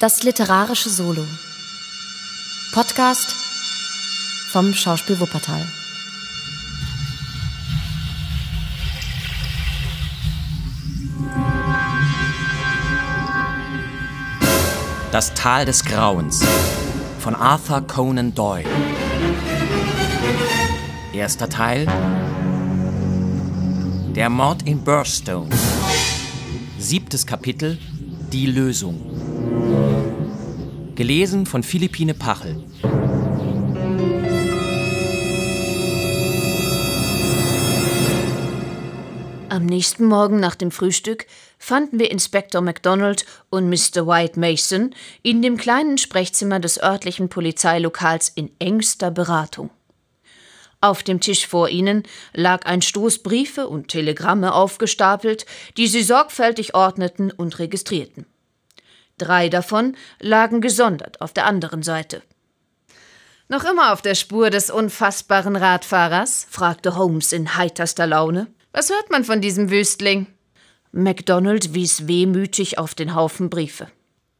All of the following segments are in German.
Das literarische Solo. Podcast vom Schauspiel Wuppertal. Das Tal des Grauens von Arthur Conan Doyle. Erster Teil. Der Mord in Burstone. Siebtes Kapitel. Die Lösung. Gelesen von Philippine Pachel. Am nächsten Morgen nach dem Frühstück fanden wir Inspektor MacDonald und Mr. White Mason in dem kleinen Sprechzimmer des örtlichen Polizeilokals in engster Beratung. Auf dem Tisch vor ihnen lag ein Stoß Briefe und Telegramme aufgestapelt, die sie sorgfältig ordneten und registrierten. Drei davon lagen gesondert auf der anderen Seite. Noch immer auf der Spur des unfassbaren Radfahrers? fragte Holmes in heiterster Laune. Was hört man von diesem Wüstling? MacDonald wies wehmütig auf den Haufen Briefe.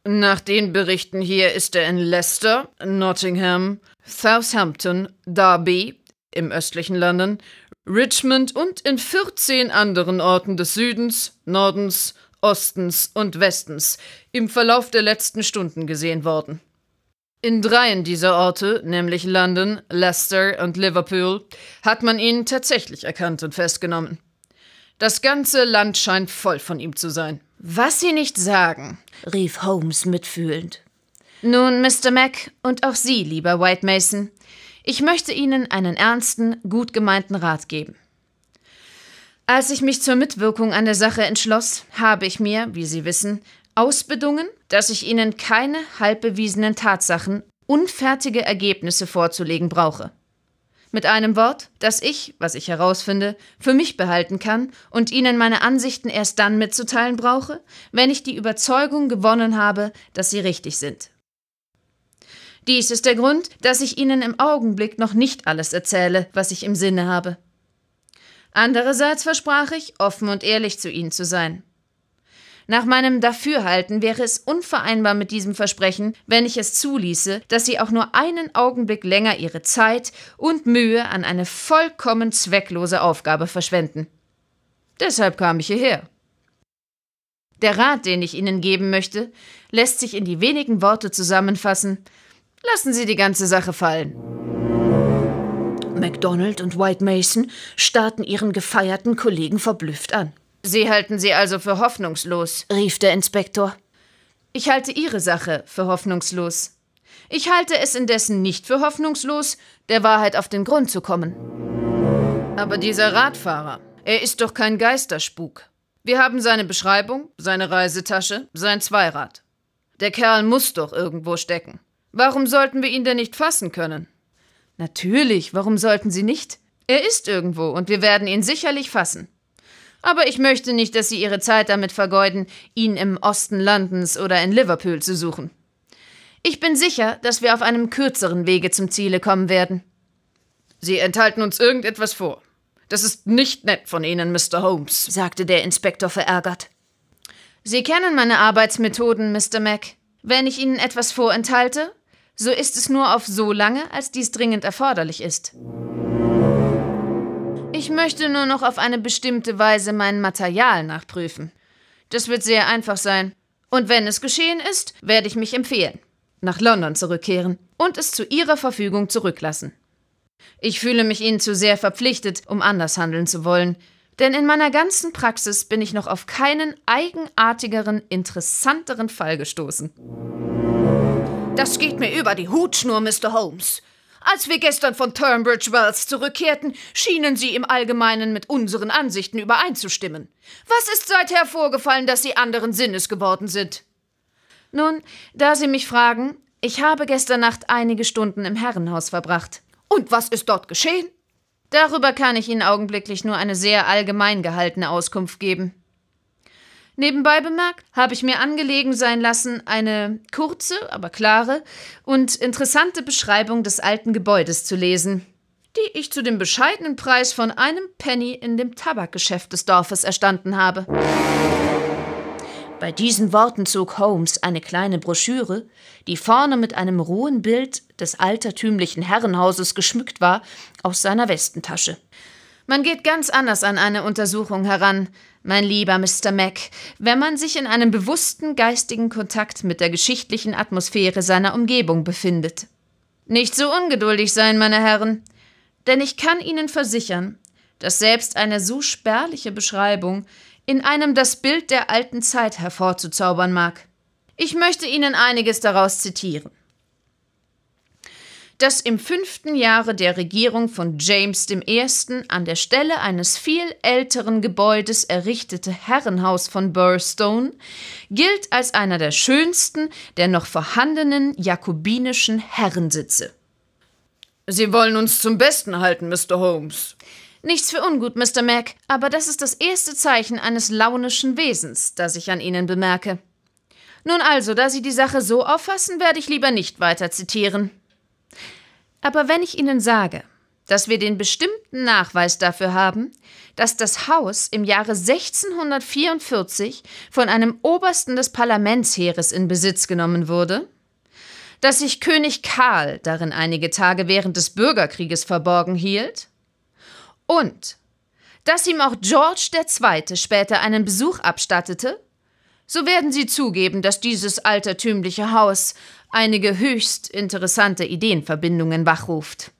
Nach den Berichten hier ist er in Leicester, Nottingham, Southampton, Derby im östlichen London, Richmond und in 14 anderen Orten des Südens, Nordens, Ostens und Westens im Verlauf der letzten Stunden gesehen worden. In dreien dieser Orte, nämlich London, Leicester und Liverpool, hat man ihn tatsächlich erkannt und festgenommen. Das ganze Land scheint voll von ihm zu sein. Was Sie nicht sagen, rief Holmes mitfühlend. Nun, Mr. Mac und auch Sie, lieber White Mason, ich möchte Ihnen einen ernsten, gut gemeinten Rat geben. Als ich mich zur Mitwirkung an der Sache entschloss, habe ich mir, wie Sie wissen, ausbedungen, dass ich Ihnen keine halbbewiesenen Tatsachen, unfertige Ergebnisse vorzulegen brauche. Mit einem Wort, dass ich, was ich herausfinde, für mich behalten kann und Ihnen meine Ansichten erst dann mitzuteilen brauche, wenn ich die Überzeugung gewonnen habe, dass sie richtig sind. Dies ist der Grund, dass ich Ihnen im Augenblick noch nicht alles erzähle, was ich im Sinne habe. Andererseits versprach ich, offen und ehrlich zu Ihnen zu sein. Nach meinem Dafürhalten wäre es unvereinbar mit diesem Versprechen, wenn ich es zuließe, dass Sie auch nur einen Augenblick länger Ihre Zeit und Mühe an eine vollkommen zwecklose Aufgabe verschwenden. Deshalb kam ich hierher. Der Rat, den ich Ihnen geben möchte, lässt sich in die wenigen Worte zusammenfassen. Lassen Sie die ganze Sache fallen. MacDonald und White Mason starrten ihren gefeierten Kollegen verblüfft an. Sie halten sie also für hoffnungslos, rief der Inspektor. Ich halte Ihre Sache für hoffnungslos. Ich halte es indessen nicht für hoffnungslos, der Wahrheit auf den Grund zu kommen. Aber dieser Radfahrer, er ist doch kein Geisterspuk. Wir haben seine Beschreibung, seine Reisetasche, sein Zweirad. Der Kerl muss doch irgendwo stecken. Warum sollten wir ihn denn nicht fassen können? Natürlich, warum sollten Sie nicht? Er ist irgendwo und wir werden ihn sicherlich fassen. Aber ich möchte nicht, dass Sie Ihre Zeit damit vergeuden, ihn im Osten Londons oder in Liverpool zu suchen. Ich bin sicher, dass wir auf einem kürzeren Wege zum Ziele kommen werden. Sie enthalten uns irgendetwas vor. Das ist nicht nett von Ihnen, Mr. Holmes, sagte der Inspektor verärgert. Sie kennen meine Arbeitsmethoden, Mr. Mac. Wenn ich Ihnen etwas vorenthalte, so ist es nur auf so lange, als dies dringend erforderlich ist. Ich möchte nur noch auf eine bestimmte Weise mein Material nachprüfen. Das wird sehr einfach sein. Und wenn es geschehen ist, werde ich mich empfehlen, nach London zurückkehren und es zu Ihrer Verfügung zurücklassen. Ich fühle mich Ihnen zu sehr verpflichtet, um anders handeln zu wollen, denn in meiner ganzen Praxis bin ich noch auf keinen eigenartigeren, interessanteren Fall gestoßen. Das geht mir über die Hutschnur, Mr. Holmes. Als wir gestern von Turnbridge Wells zurückkehrten, schienen Sie im Allgemeinen mit unseren Ansichten übereinzustimmen. Was ist seither vorgefallen, dass Sie anderen Sinnes geworden sind? Nun, da Sie mich fragen, ich habe gestern Nacht einige Stunden im Herrenhaus verbracht. Und was ist dort geschehen? Darüber kann ich Ihnen augenblicklich nur eine sehr allgemein gehaltene Auskunft geben. Nebenbei bemerkt habe ich mir angelegen sein lassen, eine kurze, aber klare und interessante Beschreibung des alten Gebäudes zu lesen, die ich zu dem bescheidenen Preis von einem Penny in dem Tabakgeschäft des Dorfes erstanden habe. Bei diesen Worten zog Holmes eine kleine Broschüre, die vorne mit einem rohen Bild des altertümlichen Herrenhauses geschmückt war, aus seiner Westentasche. Man geht ganz anders an eine Untersuchung heran, mein lieber Mr. Mac, wenn man sich in einem bewussten geistigen Kontakt mit der geschichtlichen Atmosphäre seiner Umgebung befindet. Nicht so ungeduldig sein, meine Herren, denn ich kann Ihnen versichern, dass selbst eine so spärliche Beschreibung in einem das Bild der alten Zeit hervorzuzaubern mag. Ich möchte Ihnen einiges daraus zitieren. Das im fünften Jahre der Regierung von James I. an der Stelle eines viel älteren Gebäudes errichtete Herrenhaus von Burstone gilt als einer der schönsten der noch vorhandenen jakobinischen Herrensitze. Sie wollen uns zum Besten halten, Mr. Holmes. Nichts für ungut, Mr. Mac, aber das ist das erste Zeichen eines launischen Wesens, das ich an Ihnen bemerke. Nun also, da Sie die Sache so auffassen, werde ich lieber nicht weiter zitieren. Aber wenn ich Ihnen sage, dass wir den bestimmten Nachweis dafür haben, dass das Haus im Jahre 1644 von einem Obersten des Parlamentsheeres in Besitz genommen wurde, dass sich König Karl darin einige Tage während des Bürgerkrieges verborgen hielt und dass ihm auch George II. später einen Besuch abstattete, so werden Sie zugeben, dass dieses altertümliche Haus einige höchst interessante Ideenverbindungen wachruft.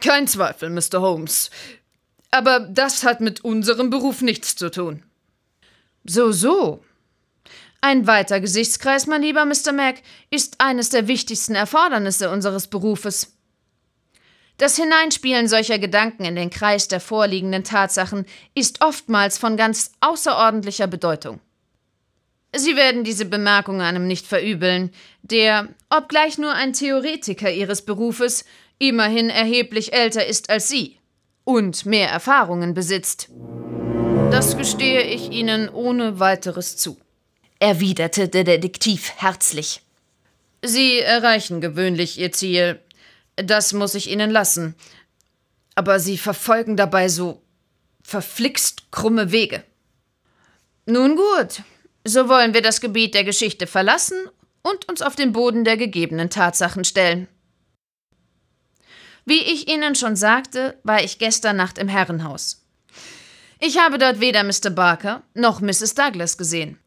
Kein Zweifel, Mr. Holmes. Aber das hat mit unserem Beruf nichts zu tun. So, so. Ein weiter Gesichtskreis, mein lieber Mr. Mac, ist eines der wichtigsten Erfordernisse unseres Berufes. Das Hineinspielen solcher Gedanken in den Kreis der vorliegenden Tatsachen ist oftmals von ganz außerordentlicher Bedeutung. Sie werden diese Bemerkung einem nicht verübeln, der, obgleich nur ein Theoretiker Ihres Berufes, immerhin erheblich älter ist als Sie und mehr Erfahrungen besitzt. Das gestehe ich Ihnen ohne weiteres zu, erwiderte der Detektiv herzlich. Sie erreichen gewöhnlich Ihr Ziel, das muss ich Ihnen lassen. Aber Sie verfolgen dabei so verflixt krumme Wege. Nun gut, so wollen wir das Gebiet der Geschichte verlassen und uns auf den Boden der gegebenen Tatsachen stellen. Wie ich Ihnen schon sagte, war ich gestern Nacht im Herrenhaus. Ich habe dort weder Mr. Barker noch Mrs. Douglas gesehen.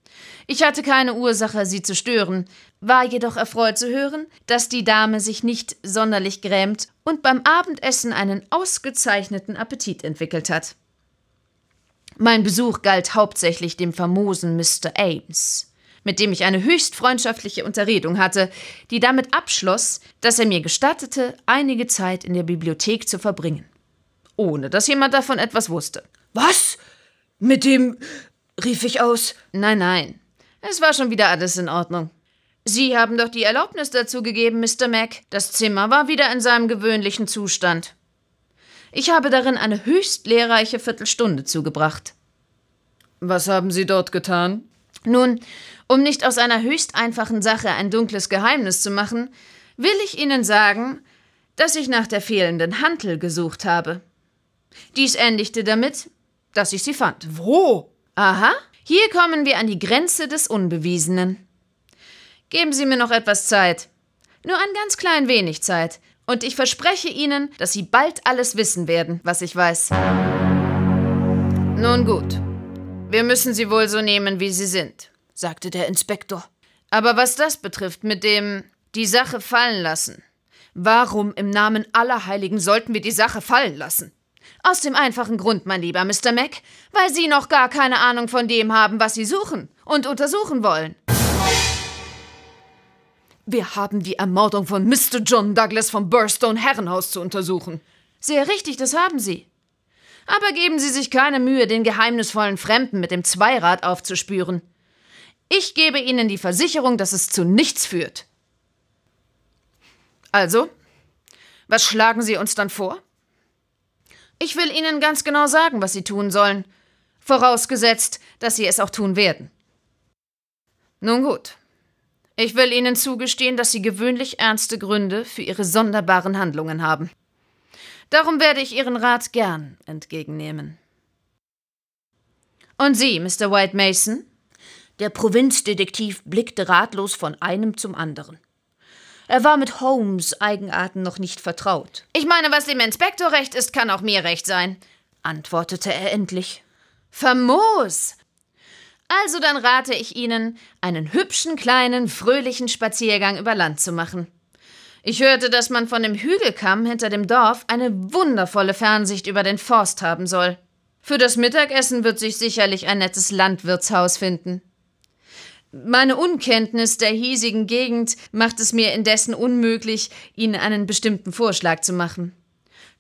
Ich hatte keine Ursache, sie zu stören, war jedoch erfreut zu hören, dass die Dame sich nicht sonderlich grämt und beim Abendessen einen ausgezeichneten Appetit entwickelt hat. Mein Besuch galt hauptsächlich dem famosen Mr. Ames, mit dem ich eine höchst freundschaftliche Unterredung hatte, die damit abschloss, dass er mir gestattete, einige Zeit in der Bibliothek zu verbringen, ohne dass jemand davon etwas wusste. Was? Mit dem rief ich aus. Nein, nein. Es war schon wieder alles in Ordnung. Sie haben doch die Erlaubnis dazu gegeben, Mr. Mac. Das Zimmer war wieder in seinem gewöhnlichen Zustand. Ich habe darin eine höchst lehrreiche Viertelstunde zugebracht. Was haben Sie dort getan? Nun, um nicht aus einer höchst einfachen Sache ein dunkles Geheimnis zu machen, will ich Ihnen sagen, dass ich nach der fehlenden Hantel gesucht habe. Dies endigte damit, dass ich sie fand. Wo? Aha, hier kommen wir an die Grenze des Unbewiesenen. Geben Sie mir noch etwas Zeit. Nur ein ganz klein wenig Zeit. Und ich verspreche Ihnen, dass Sie bald alles wissen werden, was ich weiß. Nun gut. Wir müssen Sie wohl so nehmen, wie Sie sind, sagte der Inspektor. Aber was das betrifft mit dem die Sache fallen lassen. Warum im Namen aller Heiligen sollten wir die Sache fallen lassen? Aus dem einfachen Grund, mein lieber Mr. Mac, weil Sie noch gar keine Ahnung von dem haben, was Sie suchen und untersuchen wollen. Wir haben die Ermordung von Mr. John Douglas vom Burstone Herrenhaus zu untersuchen. Sehr richtig, das haben Sie. Aber geben Sie sich keine Mühe, den geheimnisvollen Fremden mit dem Zweirad aufzuspüren. Ich gebe Ihnen die Versicherung, dass es zu nichts führt. Also, was schlagen Sie uns dann vor? Ich will Ihnen ganz genau sagen, was Sie tun sollen, vorausgesetzt, dass Sie es auch tun werden. Nun gut. Ich will Ihnen zugestehen, dass Sie gewöhnlich ernste Gründe für Ihre sonderbaren Handlungen haben. Darum werde ich Ihren Rat gern entgegennehmen. Und Sie, Mr. White Mason? Der Provinzdetektiv blickte ratlos von einem zum anderen. Er war mit Holmes Eigenarten noch nicht vertraut. Ich meine, was dem Inspektor recht ist, kann auch mir recht sein, antwortete er endlich. Famos! Also dann rate ich Ihnen, einen hübschen, kleinen, fröhlichen Spaziergang über Land zu machen. Ich hörte, dass man von dem Hügelkamm hinter dem Dorf eine wundervolle Fernsicht über den Forst haben soll. Für das Mittagessen wird sich sicherlich ein nettes Landwirtshaus finden. Meine Unkenntnis der hiesigen Gegend macht es mir indessen unmöglich, Ihnen einen bestimmten Vorschlag zu machen.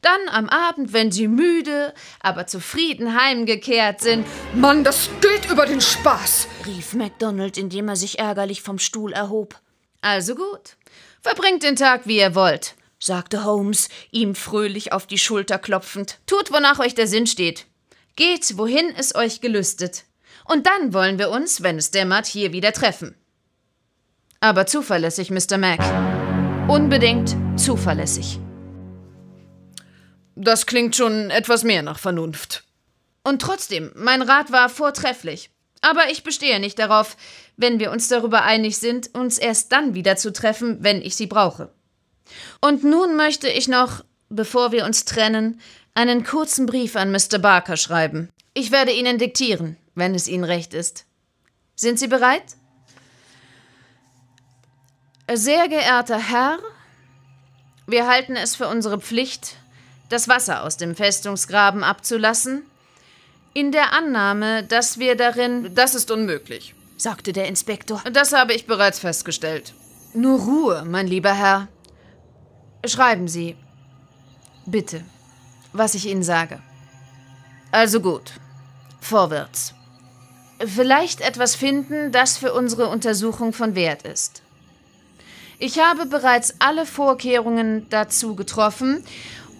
Dann am Abend, wenn Sie müde, aber zufrieden heimgekehrt sind. Mann, das geht über den Spaß, rief MacDonald, indem er sich ärgerlich vom Stuhl erhob. Also gut. Verbringt den Tag, wie ihr wollt, sagte Holmes, ihm fröhlich auf die Schulter klopfend. Tut, wonach euch der Sinn steht. Geht, wohin es euch gelüstet. Und dann wollen wir uns, wenn es dämmert, hier wieder treffen. Aber zuverlässig, Mr. Mac. Unbedingt zuverlässig. Das klingt schon etwas mehr nach Vernunft. Und trotzdem, mein Rat war vortrefflich. Aber ich bestehe nicht darauf, wenn wir uns darüber einig sind, uns erst dann wieder zu treffen, wenn ich sie brauche. Und nun möchte ich noch, bevor wir uns trennen, einen kurzen Brief an Mr. Barker schreiben. Ich werde Ihnen diktieren, wenn es Ihnen recht ist. Sind Sie bereit? Sehr geehrter Herr, wir halten es für unsere Pflicht, das Wasser aus dem Festungsgraben abzulassen, in der Annahme, dass wir darin. Das ist unmöglich, sagte der Inspektor. Das habe ich bereits festgestellt. Nur Ruhe, mein lieber Herr. Schreiben Sie. Bitte, was ich Ihnen sage. Also gut. Vorwärts. Vielleicht etwas finden, das für unsere Untersuchung von Wert ist. Ich habe bereits alle Vorkehrungen dazu getroffen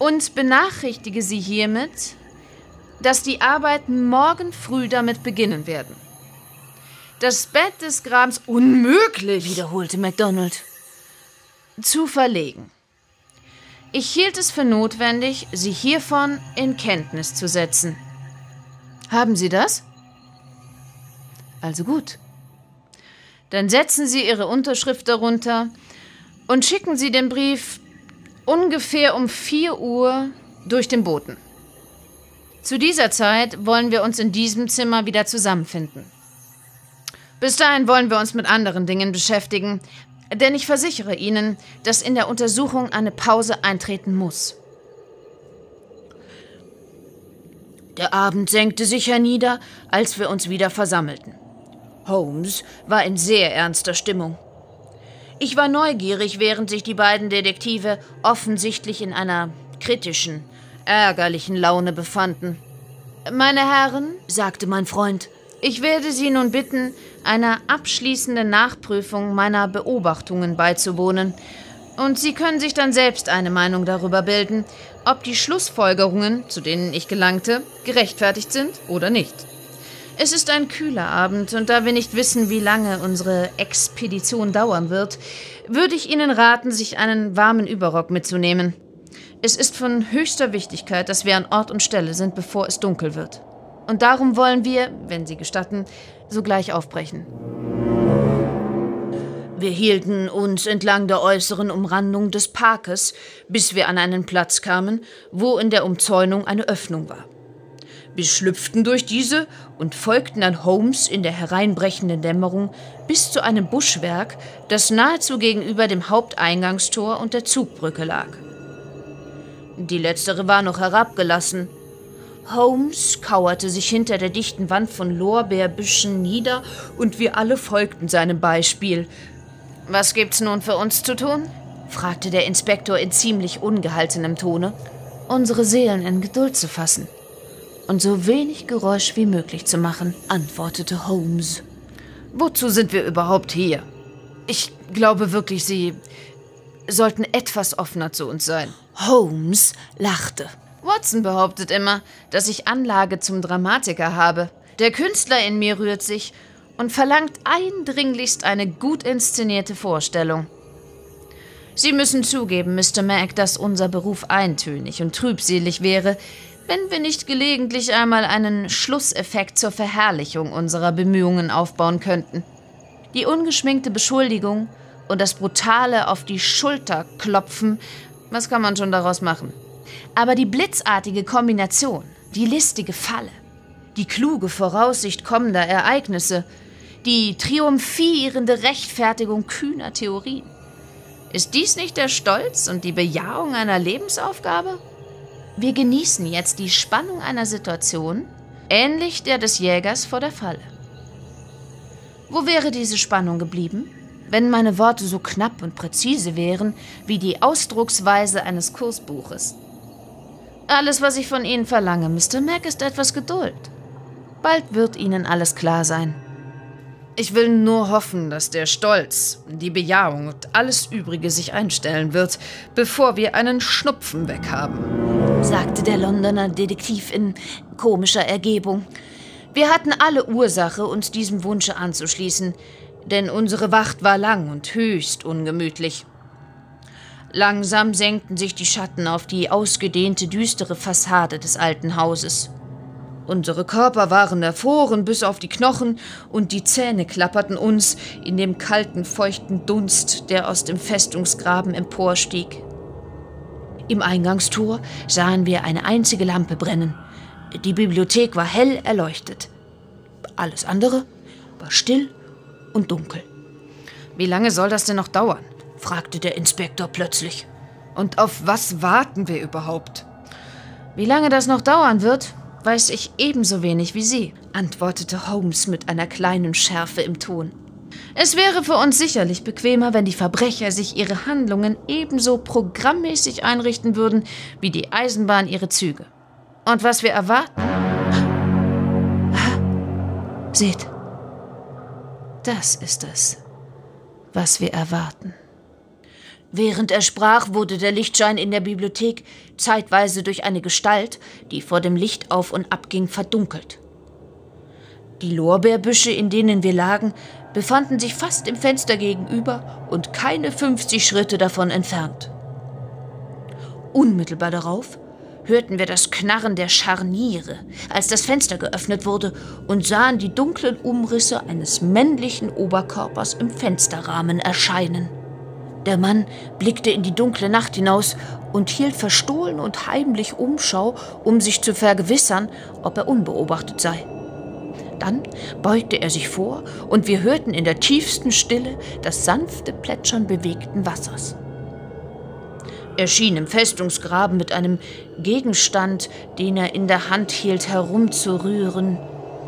und benachrichtige Sie hiermit, dass die Arbeiten morgen früh damit beginnen werden. Das Bett des Grabens unmöglich, wiederholte MacDonald. Zu verlegen. Ich hielt es für notwendig, Sie hiervon in Kenntnis zu setzen. Haben Sie das? Also gut. Dann setzen Sie Ihre Unterschrift darunter und schicken Sie den Brief ungefähr um 4 Uhr durch den Boten. Zu dieser Zeit wollen wir uns in diesem Zimmer wieder zusammenfinden. Bis dahin wollen wir uns mit anderen Dingen beschäftigen, denn ich versichere Ihnen, dass in der Untersuchung eine Pause eintreten muss. Der Abend senkte sich hernieder, als wir uns wieder versammelten. Holmes war in sehr ernster Stimmung. Ich war neugierig, während sich die beiden Detektive offensichtlich in einer kritischen, ärgerlichen Laune befanden. Meine Herren, sagte mein Freund, ich werde Sie nun bitten, einer abschließenden Nachprüfung meiner Beobachtungen beizuwohnen, und Sie können sich dann selbst eine Meinung darüber bilden, ob die Schlussfolgerungen, zu denen ich gelangte, gerechtfertigt sind oder nicht. Es ist ein kühler Abend, und da wir nicht wissen, wie lange unsere Expedition dauern wird, würde ich Ihnen raten, sich einen warmen Überrock mitzunehmen. Es ist von höchster Wichtigkeit, dass wir an Ort und Stelle sind, bevor es dunkel wird. Und darum wollen wir, wenn Sie gestatten, sogleich aufbrechen. Wir hielten uns entlang der äußeren Umrandung des Parkes, bis wir an einen Platz kamen, wo in der Umzäunung eine Öffnung war. Wir schlüpften durch diese und folgten an Holmes in der hereinbrechenden Dämmerung bis zu einem Buschwerk, das nahezu gegenüber dem Haupteingangstor und der Zugbrücke lag. Die letztere war noch herabgelassen. Holmes kauerte sich hinter der dichten Wand von Lorbeerbüschen nieder und wir alle folgten seinem Beispiel. Was gibt's nun für uns zu tun? fragte der Inspektor in ziemlich ungehaltenem Tone. Unsere Seelen in Geduld zu fassen und so wenig Geräusch wie möglich zu machen, antwortete Holmes. Wozu sind wir überhaupt hier? Ich glaube wirklich, Sie sollten etwas offener zu uns sein. Holmes lachte. Watson behauptet immer, dass ich Anlage zum Dramatiker habe. Der Künstler in mir rührt sich und verlangt eindringlichst eine gut inszenierte Vorstellung. Sie müssen zugeben, Mr. Mac, dass unser Beruf eintönig und trübselig wäre, wenn wir nicht gelegentlich einmal einen Schlusseffekt zur Verherrlichung unserer Bemühungen aufbauen könnten. Die ungeschminkte Beschuldigung und das brutale auf die Schulter klopfen, was kann man schon daraus machen? Aber die blitzartige Kombination, die listige Falle, die kluge Voraussicht kommender Ereignisse, die triumphierende Rechtfertigung kühner Theorien. Ist dies nicht der Stolz und die Bejahung einer Lebensaufgabe? Wir genießen jetzt die Spannung einer Situation, ähnlich der des Jägers vor der Falle. Wo wäre diese Spannung geblieben, wenn meine Worte so knapp und präzise wären wie die Ausdrucksweise eines Kursbuches? Alles, was ich von Ihnen verlange, Mr. Mac, ist etwas Geduld. Bald wird Ihnen alles klar sein. Ich will nur hoffen, dass der Stolz, die Bejahung und alles Übrige sich einstellen wird, bevor wir einen Schnupfen weghaben, sagte der Londoner Detektiv in komischer Ergebung. Wir hatten alle Ursache, uns diesem Wunsche anzuschließen, denn unsere Wacht war lang und höchst ungemütlich. Langsam senkten sich die Schatten auf die ausgedehnte, düstere Fassade des alten Hauses. Unsere Körper waren erfroren bis auf die Knochen und die Zähne klapperten uns in dem kalten, feuchten Dunst, der aus dem Festungsgraben emporstieg. Im Eingangstor sahen wir eine einzige Lampe brennen. Die Bibliothek war hell erleuchtet. Alles andere war still und dunkel. Wie lange soll das denn noch dauern? fragte der Inspektor plötzlich. Und auf was warten wir überhaupt? Wie lange das noch dauern wird, weiß ich ebenso wenig wie Sie, antwortete Holmes mit einer kleinen Schärfe im Ton. Es wäre für uns sicherlich bequemer, wenn die Verbrecher sich ihre Handlungen ebenso programmmäßig einrichten würden wie die Eisenbahn ihre Züge. Und was wir erwarten? Seht, das ist es, was wir erwarten. Während er sprach, wurde der Lichtschein in der Bibliothek zeitweise durch eine Gestalt, die vor dem Licht auf und ab ging, verdunkelt. Die Lorbeerbüsche, in denen wir lagen, befanden sich fast im Fenster gegenüber und keine 50 Schritte davon entfernt. Unmittelbar darauf hörten wir das Knarren der Scharniere, als das Fenster geöffnet wurde, und sahen die dunklen Umrisse eines männlichen Oberkörpers im Fensterrahmen erscheinen. Der Mann blickte in die dunkle Nacht hinaus und hielt verstohlen und heimlich Umschau, um sich zu vergewissern, ob er unbeobachtet sei. Dann beugte er sich vor, und wir hörten in der tiefsten Stille das sanfte Plätschern bewegten Wassers. Er schien im Festungsgraben mit einem Gegenstand, den er in der Hand hielt, herumzurühren.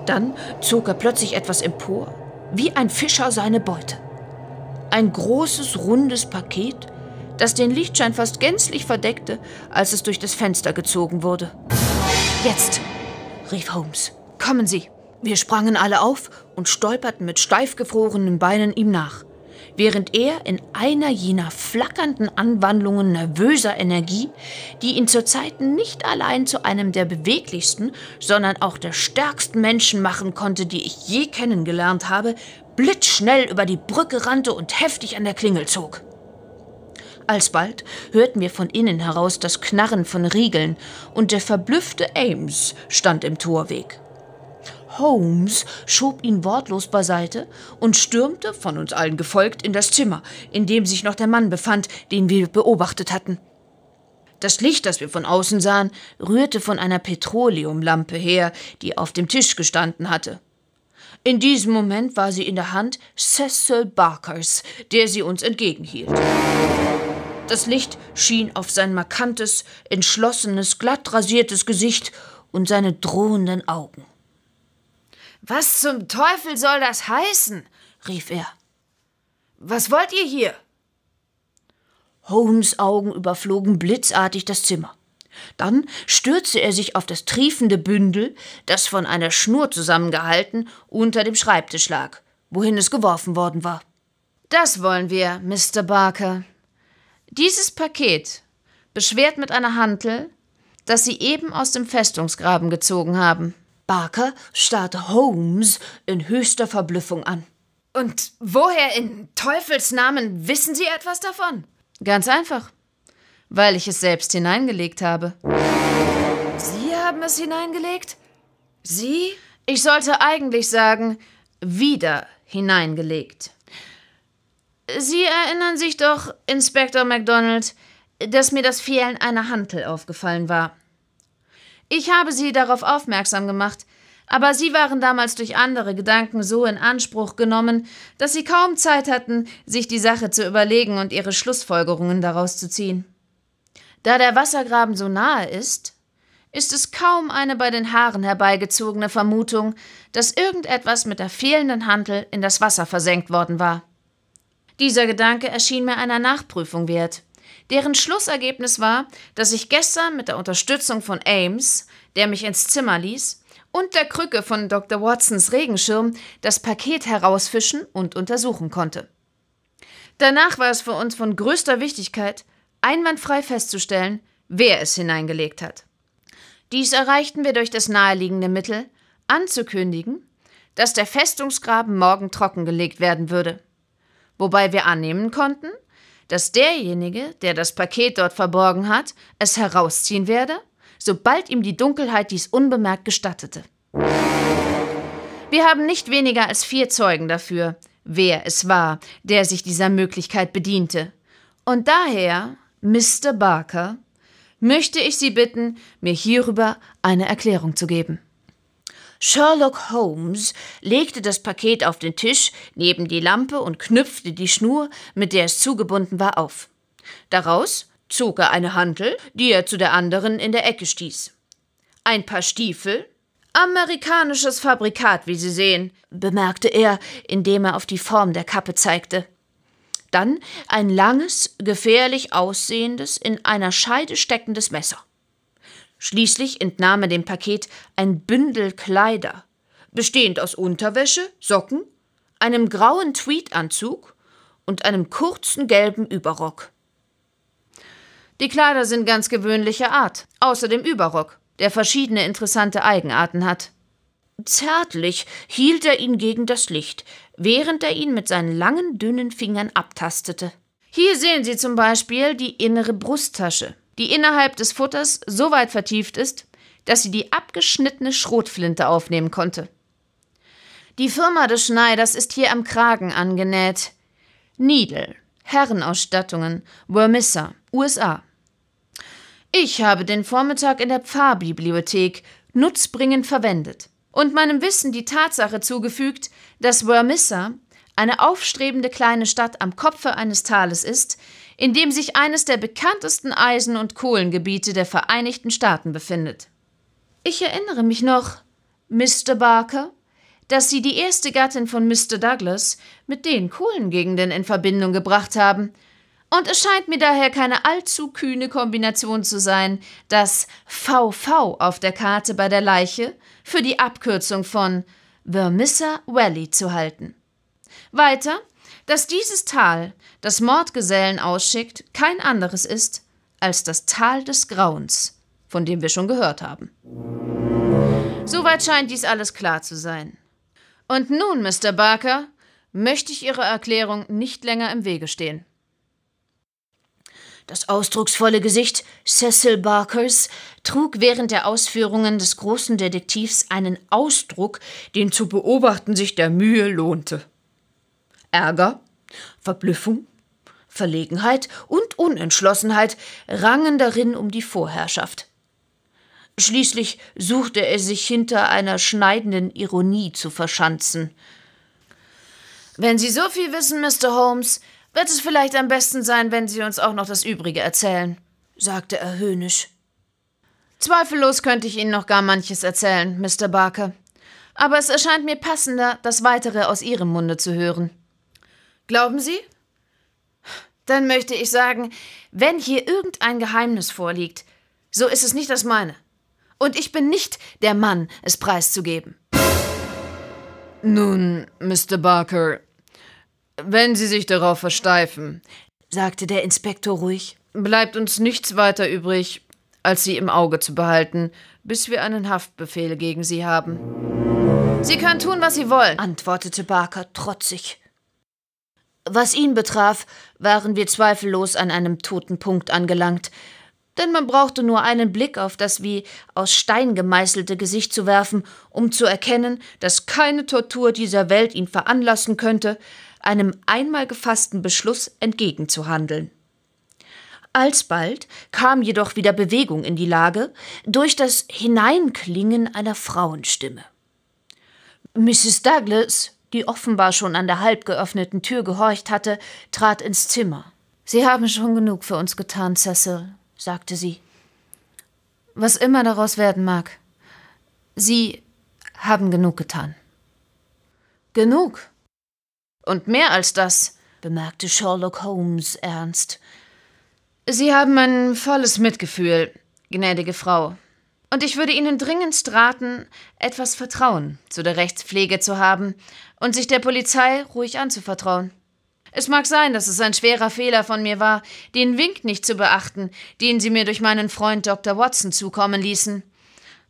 Dann zog er plötzlich etwas empor, wie ein Fischer seine Beute ein großes, rundes Paket, das den Lichtschein fast gänzlich verdeckte, als es durch das Fenster gezogen wurde. Jetzt, rief Holmes, kommen Sie. Wir sprangen alle auf und stolperten mit steif gefrorenen Beinen ihm nach, während er in einer jener flackernden Anwandlungen nervöser Energie, die ihn zurzeit nicht allein zu einem der beweglichsten, sondern auch der stärksten Menschen machen konnte, die ich je kennengelernt habe, blitzschnell über die Brücke rannte und heftig an der Klingel zog. Alsbald hörten wir von innen heraus das Knarren von Riegeln, und der verblüffte Ames stand im Torweg. Holmes schob ihn wortlos beiseite und stürmte, von uns allen gefolgt, in das Zimmer, in dem sich noch der Mann befand, den wir beobachtet hatten. Das Licht, das wir von außen sahen, rührte von einer Petroleumlampe her, die auf dem Tisch gestanden hatte. In diesem Moment war sie in der Hand Cecil Barkers, der sie uns entgegenhielt. Das Licht schien auf sein markantes, entschlossenes, glatt rasiertes Gesicht und seine drohenden Augen. Was zum Teufel soll das heißen? rief er. Was wollt ihr hier? Holmes Augen überflogen blitzartig das Zimmer. Dann stürzte er sich auf das triefende Bündel, das von einer Schnur zusammengehalten unter dem Schreibtisch lag, wohin es geworfen worden war. Das wollen wir, Mr. Barker. Dieses Paket, beschwert mit einer Hantel, das Sie eben aus dem Festungsgraben gezogen haben. Barker starrte Holmes in höchster Verblüffung an. Und woher in Teufels Namen wissen Sie etwas davon? Ganz einfach weil ich es selbst hineingelegt habe. Sie haben es hineingelegt? Sie? Ich sollte eigentlich sagen, wieder hineingelegt. Sie erinnern sich doch, Inspektor MacDonald, dass mir das Fehlen einer Hantel aufgefallen war. Ich habe Sie darauf aufmerksam gemacht, aber Sie waren damals durch andere Gedanken so in Anspruch genommen, dass Sie kaum Zeit hatten, sich die Sache zu überlegen und Ihre Schlussfolgerungen daraus zu ziehen. Da der Wassergraben so nahe ist, ist es kaum eine bei den Haaren herbeigezogene Vermutung, dass irgendetwas mit der fehlenden Hantel in das Wasser versenkt worden war. Dieser Gedanke erschien mir einer Nachprüfung wert, deren Schlussergebnis war, dass ich gestern mit der Unterstützung von Ames, der mich ins Zimmer ließ, und der Krücke von Dr. Watsons Regenschirm das Paket herausfischen und untersuchen konnte. Danach war es für uns von größter Wichtigkeit, einwandfrei festzustellen, wer es hineingelegt hat. Dies erreichten wir durch das naheliegende Mittel, anzukündigen, dass der Festungsgraben morgen trockengelegt werden würde, wobei wir annehmen konnten, dass derjenige, der das Paket dort verborgen hat, es herausziehen werde, sobald ihm die Dunkelheit dies unbemerkt gestattete. Wir haben nicht weniger als vier Zeugen dafür, wer es war, der sich dieser Möglichkeit bediente. Und daher, Mr. Barker, möchte ich Sie bitten, mir hierüber eine Erklärung zu geben. Sherlock Holmes legte das Paket auf den Tisch neben die Lampe und knüpfte die Schnur, mit der es zugebunden war, auf. Daraus zog er eine Hantel, die er zu der anderen in der Ecke stieß. Ein paar Stiefel, amerikanisches Fabrikat, wie Sie sehen, bemerkte er, indem er auf die Form der Kappe zeigte. Dann ein langes, gefährlich aussehendes, in einer Scheide steckendes Messer. Schließlich entnahm er dem Paket ein Bündel Kleider, bestehend aus Unterwäsche, Socken, einem grauen Tweedanzug und einem kurzen gelben Überrock. Die Kleider sind ganz gewöhnlicher Art, außer dem Überrock, der verschiedene interessante Eigenarten hat. Zärtlich hielt er ihn gegen das Licht, während er ihn mit seinen langen, dünnen Fingern abtastete. Hier sehen Sie zum Beispiel die innere Brusttasche, die innerhalb des Futters so weit vertieft ist, dass sie die abgeschnittene Schrotflinte aufnehmen konnte. Die Firma des Schneiders ist hier am Kragen angenäht. Needle, Herrenausstattungen, Wormissa, USA. Ich habe den Vormittag in der Pfarrbibliothek nutzbringend verwendet und meinem Wissen die Tatsache zugefügt, dass Wormissa eine aufstrebende kleine Stadt am Kopfe eines Tales ist, in dem sich eines der bekanntesten Eisen- und Kohlengebiete der Vereinigten Staaten befindet. Ich erinnere mich noch, Mr. Barker, dass Sie die erste Gattin von Mr. Douglas mit den Kohlengegenden in Verbindung gebracht haben, und es scheint mir daher keine allzu kühne Kombination zu sein, das VV auf der Karte bei der Leiche für die Abkürzung von Vermissa Valley zu halten. Weiter, dass dieses Tal, das Mordgesellen ausschickt, kein anderes ist als das Tal des Grauens, von dem wir schon gehört haben. Soweit scheint dies alles klar zu sein. Und nun, Mr. Barker, möchte ich Ihrer Erklärung nicht länger im Wege stehen. Das ausdrucksvolle Gesicht Cecil Barkers trug während der Ausführungen des großen Detektivs einen Ausdruck, den zu beobachten sich der Mühe lohnte. Ärger, Verblüffung, Verlegenheit und Unentschlossenheit rangen darin um die Vorherrschaft. Schließlich suchte er sich hinter einer schneidenden Ironie zu verschanzen. Wenn Sie so viel wissen, Mr. Holmes, wird es vielleicht am besten sein, wenn Sie uns auch noch das Übrige erzählen, sagte er höhnisch. Zweifellos könnte ich Ihnen noch gar manches erzählen, Mr. Barker. Aber es erscheint mir passender, das weitere aus Ihrem Munde zu hören. Glauben Sie? Dann möchte ich sagen, wenn hier irgendein Geheimnis vorliegt, so ist es nicht das meine. Und ich bin nicht der Mann, es preiszugeben. Nun, Mr. Barker, wenn Sie sich darauf versteifen, sagte der Inspektor ruhig, bleibt uns nichts weiter übrig, als Sie im Auge zu behalten, bis wir einen Haftbefehl gegen Sie haben. Sie können tun, was Sie wollen, antwortete Barker trotzig. Was ihn betraf, waren wir zweifellos an einem toten Punkt angelangt. Denn man brauchte nur einen Blick auf das wie aus Stein gemeißelte Gesicht zu werfen, um zu erkennen, dass keine Tortur dieser Welt ihn veranlassen könnte, einem einmal gefassten Beschluss entgegenzuhandeln. Alsbald kam jedoch wieder Bewegung in die Lage durch das Hineinklingen einer Frauenstimme. Mrs. Douglas, die offenbar schon an der halb geöffneten Tür gehorcht hatte, trat ins Zimmer. Sie haben schon genug für uns getan, Cecil, sagte sie. Was immer daraus werden mag. Sie haben genug getan. Genug. Und mehr als das, bemerkte Sherlock Holmes ernst. Sie haben mein volles Mitgefühl, gnädige Frau. Und ich würde Ihnen dringendst raten, etwas Vertrauen zu der Rechtspflege zu haben und sich der Polizei ruhig anzuvertrauen. Es mag sein, dass es ein schwerer Fehler von mir war, den Wink nicht zu beachten, den Sie mir durch meinen Freund Dr. Watson zukommen ließen.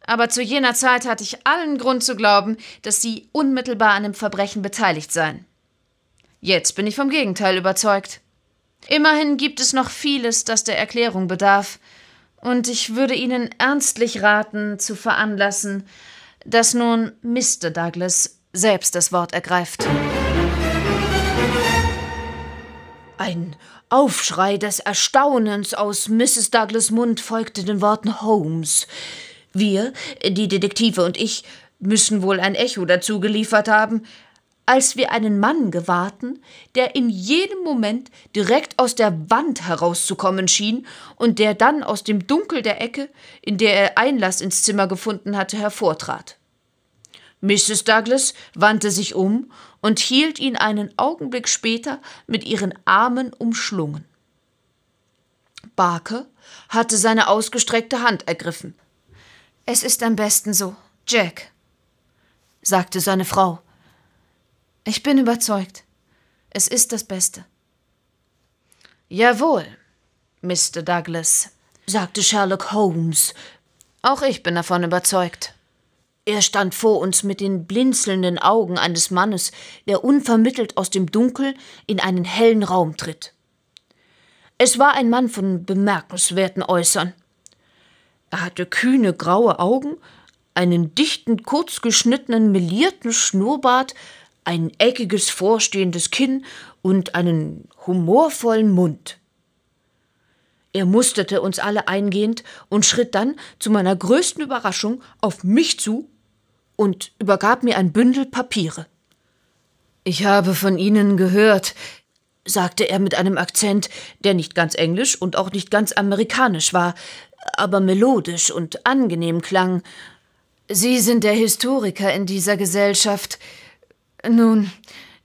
Aber zu jener Zeit hatte ich allen Grund zu glauben, dass Sie unmittelbar an dem Verbrechen beteiligt seien. Jetzt bin ich vom Gegenteil überzeugt. Immerhin gibt es noch vieles, das der Erklärung bedarf, und ich würde Ihnen ernstlich raten, zu veranlassen, dass nun Mr. Douglas selbst das Wort ergreift. Ein Aufschrei des Erstaunens aus Mrs. Douglas Mund folgte den Worten Holmes. Wir, die Detektive und ich, müssen wohl ein Echo dazu geliefert haben, als wir einen Mann gewahrten, der in jedem Moment direkt aus der Wand herauszukommen schien und der dann aus dem Dunkel der Ecke, in der er Einlass ins Zimmer gefunden hatte, hervortrat. Mrs. Douglas wandte sich um und hielt ihn einen Augenblick später mit ihren Armen umschlungen. Barker hatte seine ausgestreckte Hand ergriffen. Es ist am besten so, Jack, sagte seine Frau. Ich bin überzeugt. Es ist das Beste. Jawohl, Mr. Douglas, sagte Sherlock Holmes. Auch ich bin davon überzeugt. Er stand vor uns mit den blinzelnden Augen eines Mannes, der unvermittelt aus dem Dunkel in einen hellen Raum tritt. Es war ein Mann von bemerkenswerten Äußern. Er hatte kühne graue Augen, einen dichten, kurzgeschnittenen, melierten Schnurrbart, ein eckiges, vorstehendes Kinn und einen humorvollen Mund. Er musterte uns alle eingehend und schritt dann zu meiner größten Überraschung auf mich zu und übergab mir ein Bündel Papiere. Ich habe von Ihnen gehört, sagte er mit einem Akzent, der nicht ganz englisch und auch nicht ganz amerikanisch war, aber melodisch und angenehm klang. Sie sind der Historiker in dieser Gesellschaft. Nun,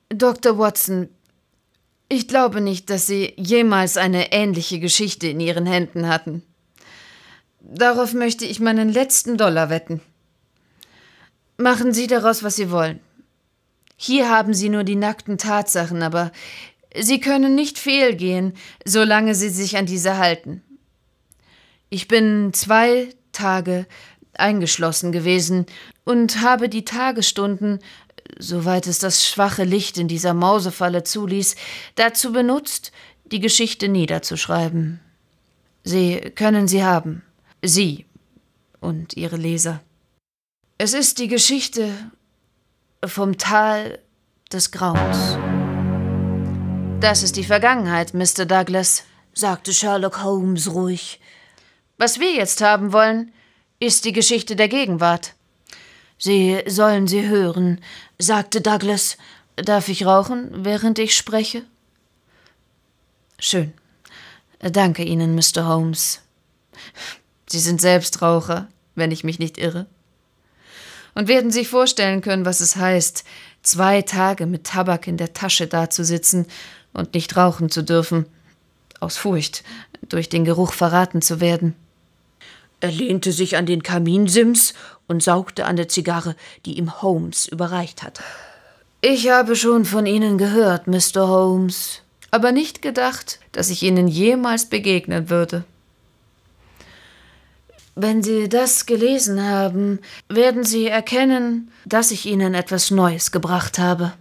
Dr. Watson, ich glaube nicht, dass Sie jemals eine ähnliche Geschichte in Ihren Händen hatten. Darauf möchte ich meinen letzten Dollar wetten. Machen Sie daraus, was Sie wollen. Hier haben Sie nur die nackten Tatsachen, aber Sie können nicht fehlgehen, solange Sie sich an diese halten. Ich bin zwei Tage eingeschlossen gewesen und habe die Tagesstunden, soweit es das schwache Licht in dieser Mausefalle zuließ, dazu benutzt, die Geschichte niederzuschreiben. Sie können sie haben, Sie und Ihre Leser. Es ist die Geschichte vom Tal des Grauens. Das ist die Vergangenheit, Mr. Douglas, sagte Sherlock Holmes ruhig. Was wir jetzt haben wollen, ist die Geschichte der Gegenwart. Sie sollen sie hören, sagte Douglas. Darf ich rauchen, während ich spreche? Schön. Danke Ihnen, Mr. Holmes. Sie sind selbst Raucher, wenn ich mich nicht irre und werden sich vorstellen können, was es heißt, zwei Tage mit Tabak in der Tasche dazusitzen und nicht rauchen zu dürfen, aus Furcht, durch den Geruch verraten zu werden. Er lehnte sich an den Kaminsims und saugte an der Zigarre, die ihm Holmes überreicht hatte. Ich habe schon von Ihnen gehört, Mr. Holmes, aber nicht gedacht, dass ich Ihnen jemals begegnen würde. Wenn Sie das gelesen haben, werden Sie erkennen, dass ich Ihnen etwas Neues gebracht habe.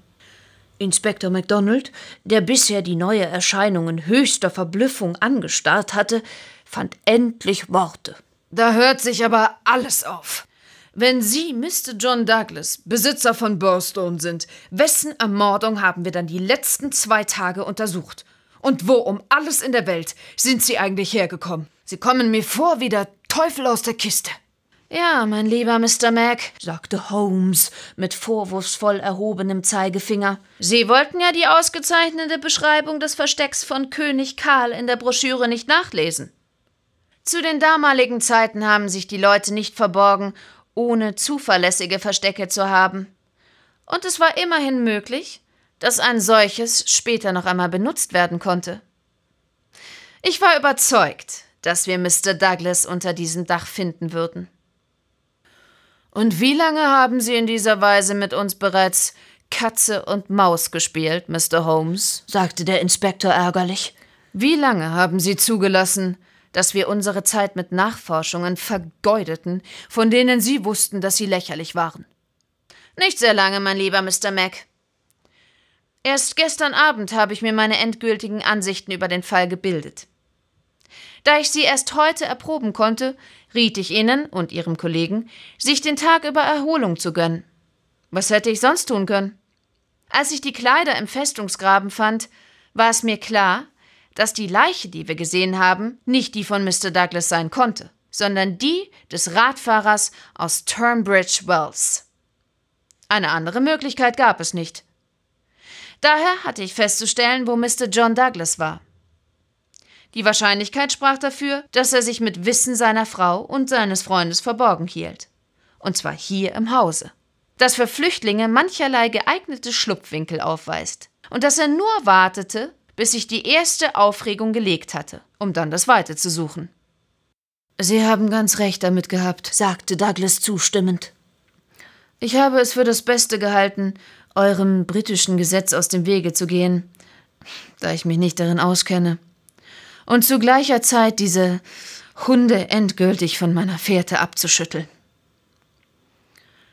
Inspektor MacDonald, der bisher die neue Erscheinung in höchster Verblüffung angestarrt hatte, fand endlich Worte. Da hört sich aber alles auf. Wenn Sie, Mr. John Douglas, Besitzer von Burstone sind, wessen Ermordung haben wir dann die letzten zwei Tage untersucht? Und wo um alles in der Welt sind Sie eigentlich hergekommen? Sie kommen mir vor wie der Teufel aus der Kiste. Ja, mein lieber Mr. Mac, sagte Holmes mit vorwurfsvoll erhobenem Zeigefinger. Sie wollten ja die ausgezeichnete Beschreibung des Verstecks von König Karl in der Broschüre nicht nachlesen. Zu den damaligen Zeiten haben sich die Leute nicht verborgen, ohne zuverlässige Verstecke zu haben. Und es war immerhin möglich, dass ein solches später noch einmal benutzt werden konnte. Ich war überzeugt, dass wir Mr. Douglas unter diesem Dach finden würden. Und wie lange haben Sie in dieser Weise mit uns bereits Katze und Maus gespielt, Mr. Holmes? sagte der Inspektor ärgerlich. Wie lange haben Sie zugelassen, dass wir unsere Zeit mit Nachforschungen vergeudeten, von denen Sie wussten, dass sie lächerlich waren? Nicht sehr lange, mein lieber Mr. Mac. Erst gestern Abend habe ich mir meine endgültigen Ansichten über den Fall gebildet. Da ich sie erst heute erproben konnte, riet ich Ihnen und Ihrem Kollegen, sich den Tag über Erholung zu gönnen. Was hätte ich sonst tun können? Als ich die Kleider im Festungsgraben fand, war es mir klar, dass die Leiche, die wir gesehen haben, nicht die von Mr. Douglas sein konnte, sondern die des Radfahrers aus Turnbridge Wells. Eine andere Möglichkeit gab es nicht. Daher hatte ich festzustellen, wo Mr. John Douglas war. Die Wahrscheinlichkeit sprach dafür, dass er sich mit Wissen seiner Frau und seines Freundes verborgen hielt. Und zwar hier im Hause. Das für Flüchtlinge mancherlei geeignete Schlupfwinkel aufweist. Und dass er nur wartete, bis sich die erste Aufregung gelegt hatte, um dann das Weite zu suchen. Sie haben ganz recht damit gehabt, sagte Douglas zustimmend. Ich habe es für das Beste gehalten, eurem britischen Gesetz aus dem Wege zu gehen, da ich mich nicht darin auskenne, und zu gleicher Zeit diese Hunde endgültig von meiner Fährte abzuschütteln.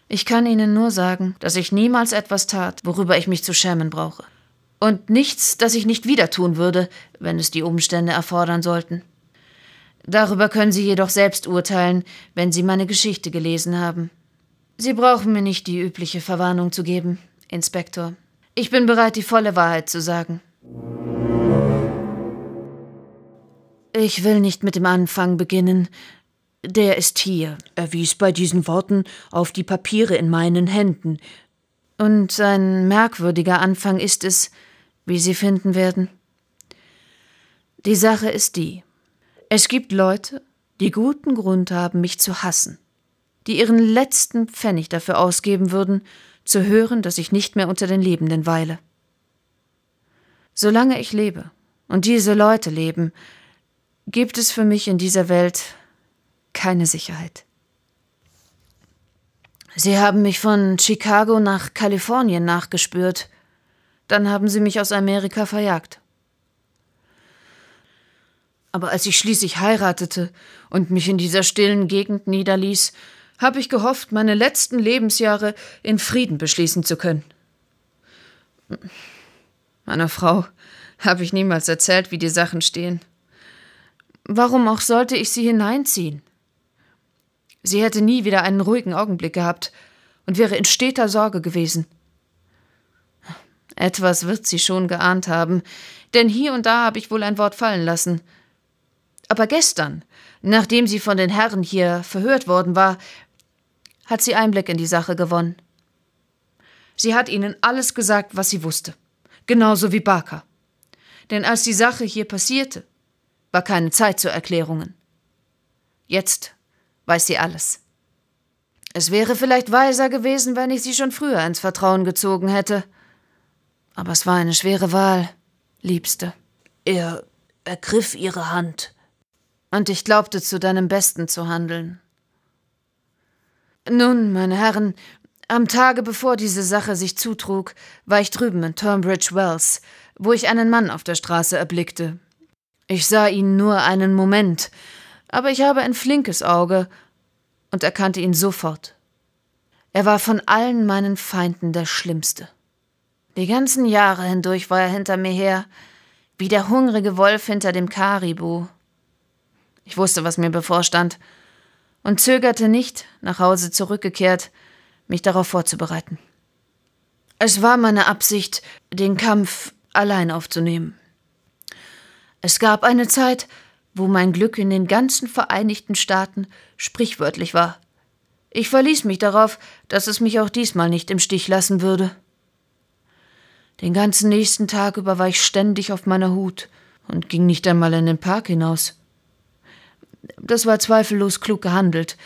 Ich kann Ihnen nur sagen, dass ich niemals etwas tat, worüber ich mich zu schämen brauche und nichts, das ich nicht wieder tun würde, wenn es die Umstände erfordern sollten. Darüber können Sie jedoch selbst urteilen, wenn Sie meine Geschichte gelesen haben. Sie brauchen mir nicht die übliche Verwarnung zu geben, Inspektor. Ich bin bereit, die volle Wahrheit zu sagen. Ich will nicht mit dem Anfang beginnen. Der ist hier. Er wies bei diesen Worten auf die Papiere in meinen Händen. Und ein merkwürdiger Anfang ist es, wie Sie finden werden. Die Sache ist die. Es gibt Leute, die guten Grund haben, mich zu hassen, die ihren letzten Pfennig dafür ausgeben würden, zu hören, dass ich nicht mehr unter den Lebenden weile. Solange ich lebe und diese Leute leben, gibt es für mich in dieser Welt keine Sicherheit. Sie haben mich von Chicago nach Kalifornien nachgespürt, dann haben sie mich aus Amerika verjagt. Aber als ich schließlich heiratete und mich in dieser stillen Gegend niederließ, habe ich gehofft, meine letzten Lebensjahre in Frieden beschließen zu können. Meiner Frau habe ich niemals erzählt, wie die Sachen stehen. Warum auch sollte ich sie hineinziehen? Sie hätte nie wieder einen ruhigen Augenblick gehabt und wäre in steter Sorge gewesen. Etwas wird sie schon geahnt haben, denn hier und da habe ich wohl ein Wort fallen lassen. Aber gestern, nachdem sie von den Herren hier verhört worden war, hat sie Einblick in die Sache gewonnen. Sie hat ihnen alles gesagt, was sie wusste, genauso wie Barker. Denn als die Sache hier passierte, war keine Zeit zu Erklärungen. Jetzt weiß sie alles. Es wäre vielleicht weiser gewesen, wenn ich sie schon früher ins Vertrauen gezogen hätte. Aber es war eine schwere Wahl, Liebste. Er ergriff ihre Hand. Und ich glaubte, zu deinem Besten zu handeln. Nun, meine Herren, am Tage bevor diese Sache sich zutrug, war ich drüben in Turnbridge Wells, wo ich einen Mann auf der Straße erblickte. Ich sah ihn nur einen Moment, aber ich habe ein flinkes Auge und erkannte ihn sofort. Er war von allen meinen Feinden der schlimmste. Die ganzen Jahre hindurch war er hinter mir her, wie der hungrige Wolf hinter dem Karibu. Ich wusste, was mir bevorstand und zögerte nicht, nach Hause zurückgekehrt, mich darauf vorzubereiten. Es war meine Absicht, den Kampf allein aufzunehmen. Es gab eine Zeit, wo mein Glück in den ganzen Vereinigten Staaten sprichwörtlich war. Ich verließ mich darauf, dass es mich auch diesmal nicht im Stich lassen würde. Den ganzen nächsten Tag über war ich ständig auf meiner Hut und ging nicht einmal in den Park hinaus. Das war zweifellos klug gehandelt,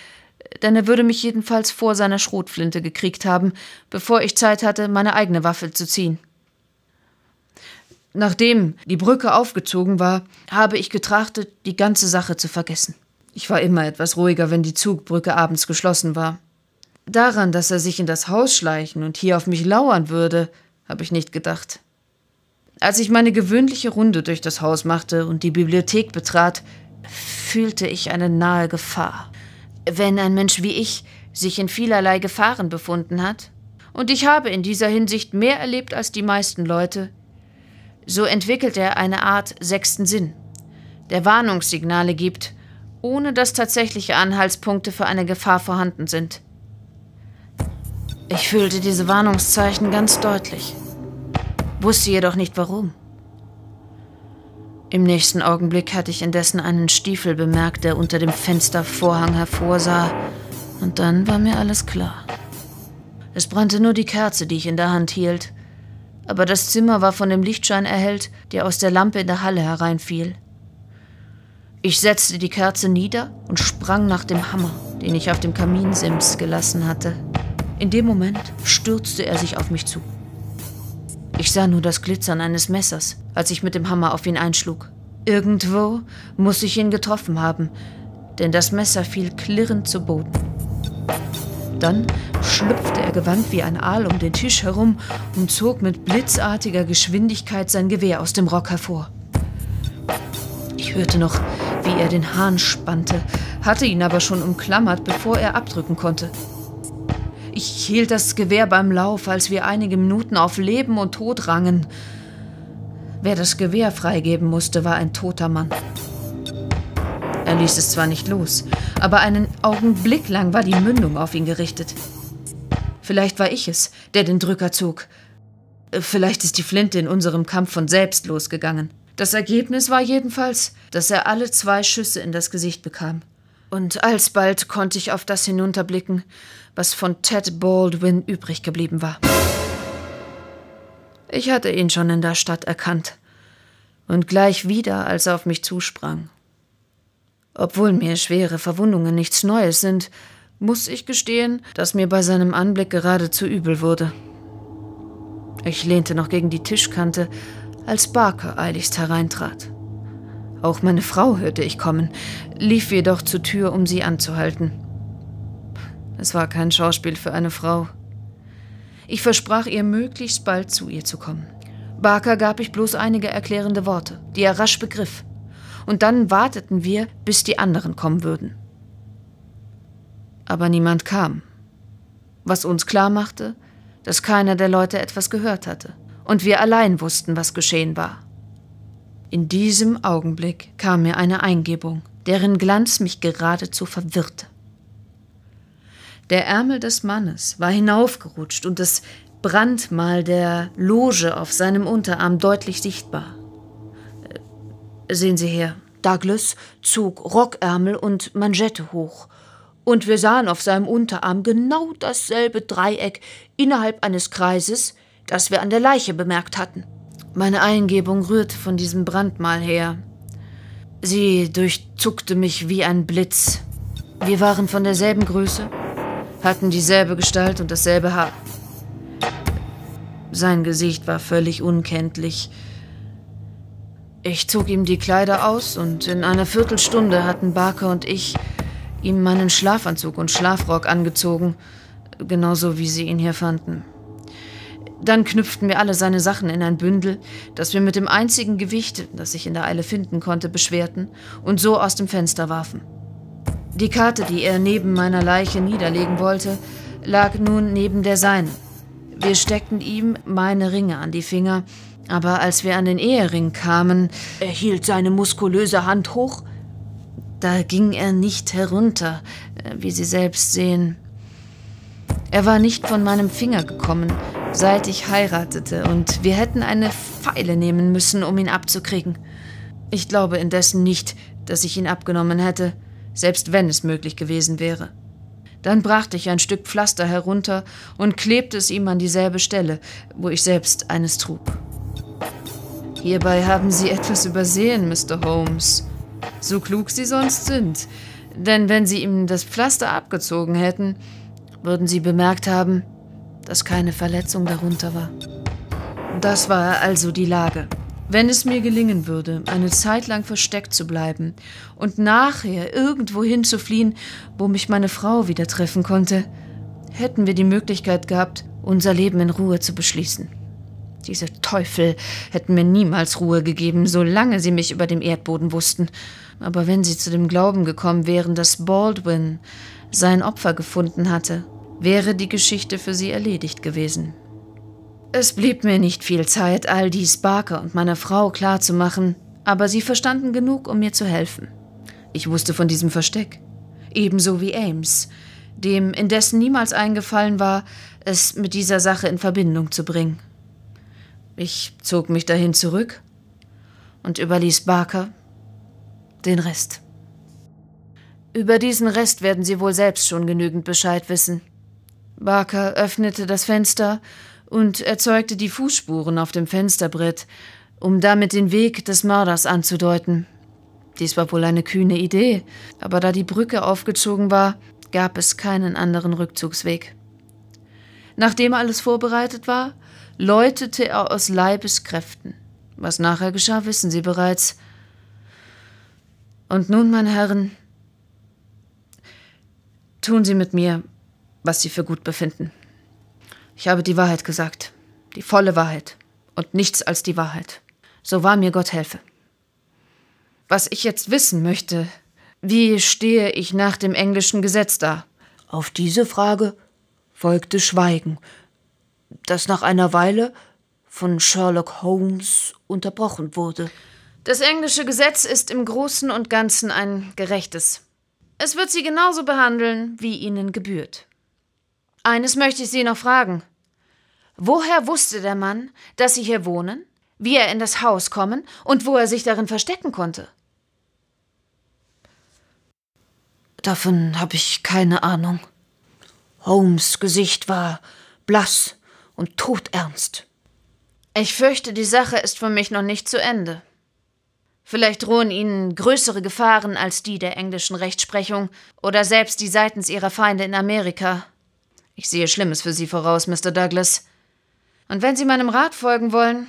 denn er würde mich jedenfalls vor seiner Schrotflinte gekriegt haben, bevor ich Zeit hatte, meine eigene Waffe zu ziehen. Nachdem die Brücke aufgezogen war, habe ich getrachtet, die ganze Sache zu vergessen. Ich war immer etwas ruhiger, wenn die Zugbrücke abends geschlossen war. Daran, dass er sich in das Haus schleichen und hier auf mich lauern würde, habe ich nicht gedacht. Als ich meine gewöhnliche Runde durch das Haus machte und die Bibliothek betrat, fühlte ich eine nahe Gefahr. Wenn ein Mensch wie ich sich in vielerlei Gefahren befunden hat, und ich habe in dieser Hinsicht mehr erlebt als die meisten Leute, so entwickelt er eine Art sechsten Sinn, der Warnungssignale gibt, ohne dass tatsächliche Anhaltspunkte für eine Gefahr vorhanden sind. Ich fühlte diese Warnungszeichen ganz deutlich, wusste jedoch nicht warum. Im nächsten Augenblick hatte ich indessen einen Stiefel bemerkt, der unter dem Fenstervorhang hervorsah, und dann war mir alles klar. Es brannte nur die Kerze, die ich in der Hand hielt, aber das Zimmer war von dem Lichtschein erhellt, der aus der Lampe in der Halle hereinfiel. Ich setzte die Kerze nieder und sprang nach dem Hammer, den ich auf dem Kaminsims gelassen hatte. In dem Moment stürzte er sich auf mich zu. Ich sah nur das Glitzern eines Messers, als ich mit dem Hammer auf ihn einschlug. Irgendwo muss ich ihn getroffen haben, denn das Messer fiel klirrend zu Boden. Dann schlüpfte er gewandt wie ein Aal um den Tisch herum und zog mit blitzartiger Geschwindigkeit sein Gewehr aus dem Rock hervor. Ich hörte noch, wie er den Hahn spannte, hatte ihn aber schon umklammert, bevor er abdrücken konnte. Ich hielt das Gewehr beim Lauf, als wir einige Minuten auf Leben und Tod rangen. Wer das Gewehr freigeben musste, war ein toter Mann. Er ließ es zwar nicht los, aber einen Augenblick lang war die Mündung auf ihn gerichtet. Vielleicht war ich es, der den Drücker zog. Vielleicht ist die Flinte in unserem Kampf von selbst losgegangen. Das Ergebnis war jedenfalls, dass er alle zwei Schüsse in das Gesicht bekam. Und alsbald konnte ich auf das hinunterblicken, was von Ted Baldwin übrig geblieben war. Ich hatte ihn schon in der Stadt erkannt und gleich wieder, als er auf mich zusprang. Obwohl mir schwere Verwundungen nichts Neues sind, muss ich gestehen, dass mir bei seinem Anblick geradezu übel wurde. Ich lehnte noch gegen die Tischkante, als Barker eiligst hereintrat. Auch meine Frau hörte ich kommen, lief jedoch zur Tür, um sie anzuhalten. Es war kein Schauspiel für eine Frau. Ich versprach ihr, möglichst bald zu ihr zu kommen. Barker gab ich bloß einige erklärende Worte, die er rasch begriff. Und dann warteten wir, bis die anderen kommen würden. Aber niemand kam. Was uns klar machte, dass keiner der Leute etwas gehört hatte. Und wir allein wussten, was geschehen war. In diesem Augenblick kam mir eine Eingebung, deren Glanz mich geradezu verwirrte. Der Ärmel des Mannes war hinaufgerutscht und das Brandmal der Loge auf seinem Unterarm deutlich sichtbar. Äh, sehen Sie her. Douglas zog Rockärmel und Manschette hoch, und wir sahen auf seinem Unterarm genau dasselbe Dreieck innerhalb eines Kreises, das wir an der Leiche bemerkt hatten. Meine Eingebung rührte von diesem Brandmal her. Sie durchzuckte mich wie ein Blitz. Wir waren von derselben Größe, hatten dieselbe Gestalt und dasselbe Haar. Sein Gesicht war völlig unkenntlich. Ich zog ihm die Kleider aus und in einer Viertelstunde hatten Barker und ich ihm meinen Schlafanzug und Schlafrock angezogen, genauso wie sie ihn hier fanden. Dann knüpften wir alle seine Sachen in ein Bündel, das wir mit dem einzigen Gewicht, das ich in der Eile finden konnte, beschwerten und so aus dem Fenster warfen. Die Karte, die er neben meiner Leiche niederlegen wollte, lag nun neben der seinen. Wir steckten ihm meine Ringe an die Finger, aber als wir an den Ehering kamen, er hielt seine muskulöse Hand hoch, Da ging er nicht herunter, äh, wie Sie selbst sehen. Er war nicht von meinem Finger gekommen, seit ich heiratete, und wir hätten eine Pfeile nehmen müssen, um ihn abzukriegen. Ich glaube indessen nicht, dass ich ihn abgenommen hätte, selbst wenn es möglich gewesen wäre. Dann brachte ich ein Stück Pflaster herunter und klebte es ihm an dieselbe Stelle, wo ich selbst eines trug. Hierbei haben Sie etwas übersehen, Mr. Holmes. So klug Sie sonst sind. Denn wenn Sie ihm das Pflaster abgezogen hätten, würden Sie bemerkt haben, dass keine Verletzung darunter war. Das war also die Lage. Wenn es mir gelingen würde, eine Zeit lang versteckt zu bleiben und nachher irgendwo hinzufliehen, wo mich meine Frau wieder treffen konnte, hätten wir die Möglichkeit gehabt, unser Leben in Ruhe zu beschließen. Diese Teufel hätten mir niemals Ruhe gegeben, solange sie mich über dem Erdboden wussten. Aber wenn sie zu dem Glauben gekommen wären, dass Baldwin sein Opfer gefunden hatte, wäre die Geschichte für sie erledigt gewesen. Es blieb mir nicht viel Zeit, all dies Barker und meiner Frau klarzumachen, aber sie verstanden genug, um mir zu helfen. Ich wusste von diesem Versteck, ebenso wie Ames, dem indessen niemals eingefallen war, es mit dieser Sache in Verbindung zu bringen. Ich zog mich dahin zurück und überließ Barker den Rest. Über diesen Rest werden Sie wohl selbst schon genügend Bescheid wissen. Barker öffnete das Fenster und erzeugte die Fußspuren auf dem Fensterbrett, um damit den Weg des Mörders anzudeuten. Dies war wohl eine kühne Idee, aber da die Brücke aufgezogen war, gab es keinen anderen Rückzugsweg. Nachdem alles vorbereitet war, läutete er aus Leibeskräften. Was nachher geschah, wissen Sie bereits. Und nun, meine Herren, tun Sie mit mir, was Sie für gut befinden. Ich habe die Wahrheit gesagt, die volle Wahrheit und nichts als die Wahrheit. So wahr mir Gott helfe. Was ich jetzt wissen möchte, wie stehe ich nach dem englischen Gesetz da? Auf diese Frage folgte Schweigen, das nach einer Weile von Sherlock Holmes unterbrochen wurde. Das englische Gesetz ist im Großen und Ganzen ein gerechtes. Es wird Sie genauso behandeln, wie Ihnen gebührt. Eines möchte ich Sie noch fragen. Woher wusste der Mann, dass Sie hier wohnen, wie er in das Haus kommen und wo er sich darin verstecken konnte? Davon habe ich keine Ahnung. Holmes Gesicht war blass und todernst. Ich fürchte, die Sache ist für mich noch nicht zu Ende. Vielleicht drohen Ihnen größere Gefahren als die der englischen Rechtsprechung oder selbst die seitens Ihrer Feinde in Amerika. Ich sehe Schlimmes für Sie voraus, Mr. Douglas. Und wenn Sie meinem Rat folgen wollen,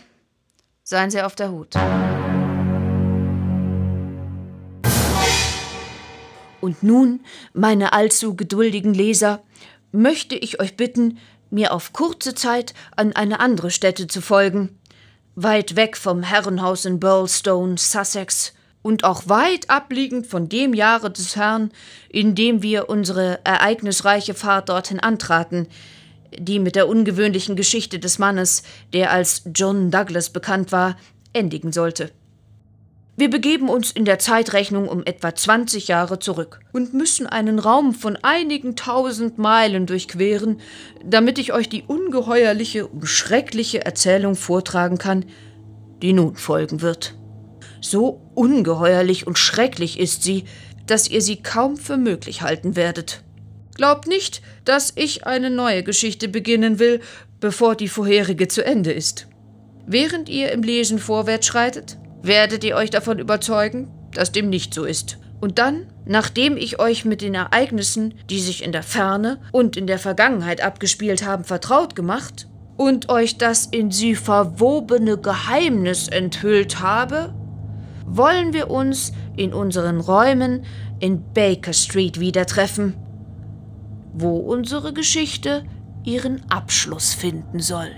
seien Sie auf der Hut. Und nun, meine allzu geduldigen Leser, möchte ich euch bitten, mir auf kurze Zeit an eine andere Stätte zu folgen, weit weg vom Herrenhaus in Burlstone, Sussex, und auch weit abliegend von dem Jahre des Herrn, in dem wir unsere ereignisreiche Fahrt dorthin antraten, die mit der ungewöhnlichen Geschichte des Mannes, der als John Douglas bekannt war, endigen sollte. Wir begeben uns in der Zeitrechnung um etwa 20 Jahre zurück und müssen einen Raum von einigen tausend Meilen durchqueren, damit ich euch die ungeheuerliche und schreckliche Erzählung vortragen kann, die nun folgen wird. So ungeheuerlich und schrecklich ist sie, dass ihr sie kaum für möglich halten werdet. Glaubt nicht, dass ich eine neue Geschichte beginnen will, bevor die vorherige zu Ende ist. Während ihr im Lesen vorwärts schreitet, werdet ihr euch davon überzeugen, dass dem nicht so ist. Und dann, nachdem ich euch mit den Ereignissen, die sich in der Ferne und in der Vergangenheit abgespielt haben, vertraut gemacht und euch das in sie verwobene Geheimnis enthüllt habe, wollen wir uns in unseren Räumen in Baker Street wieder treffen, wo unsere Geschichte ihren Abschluss finden soll.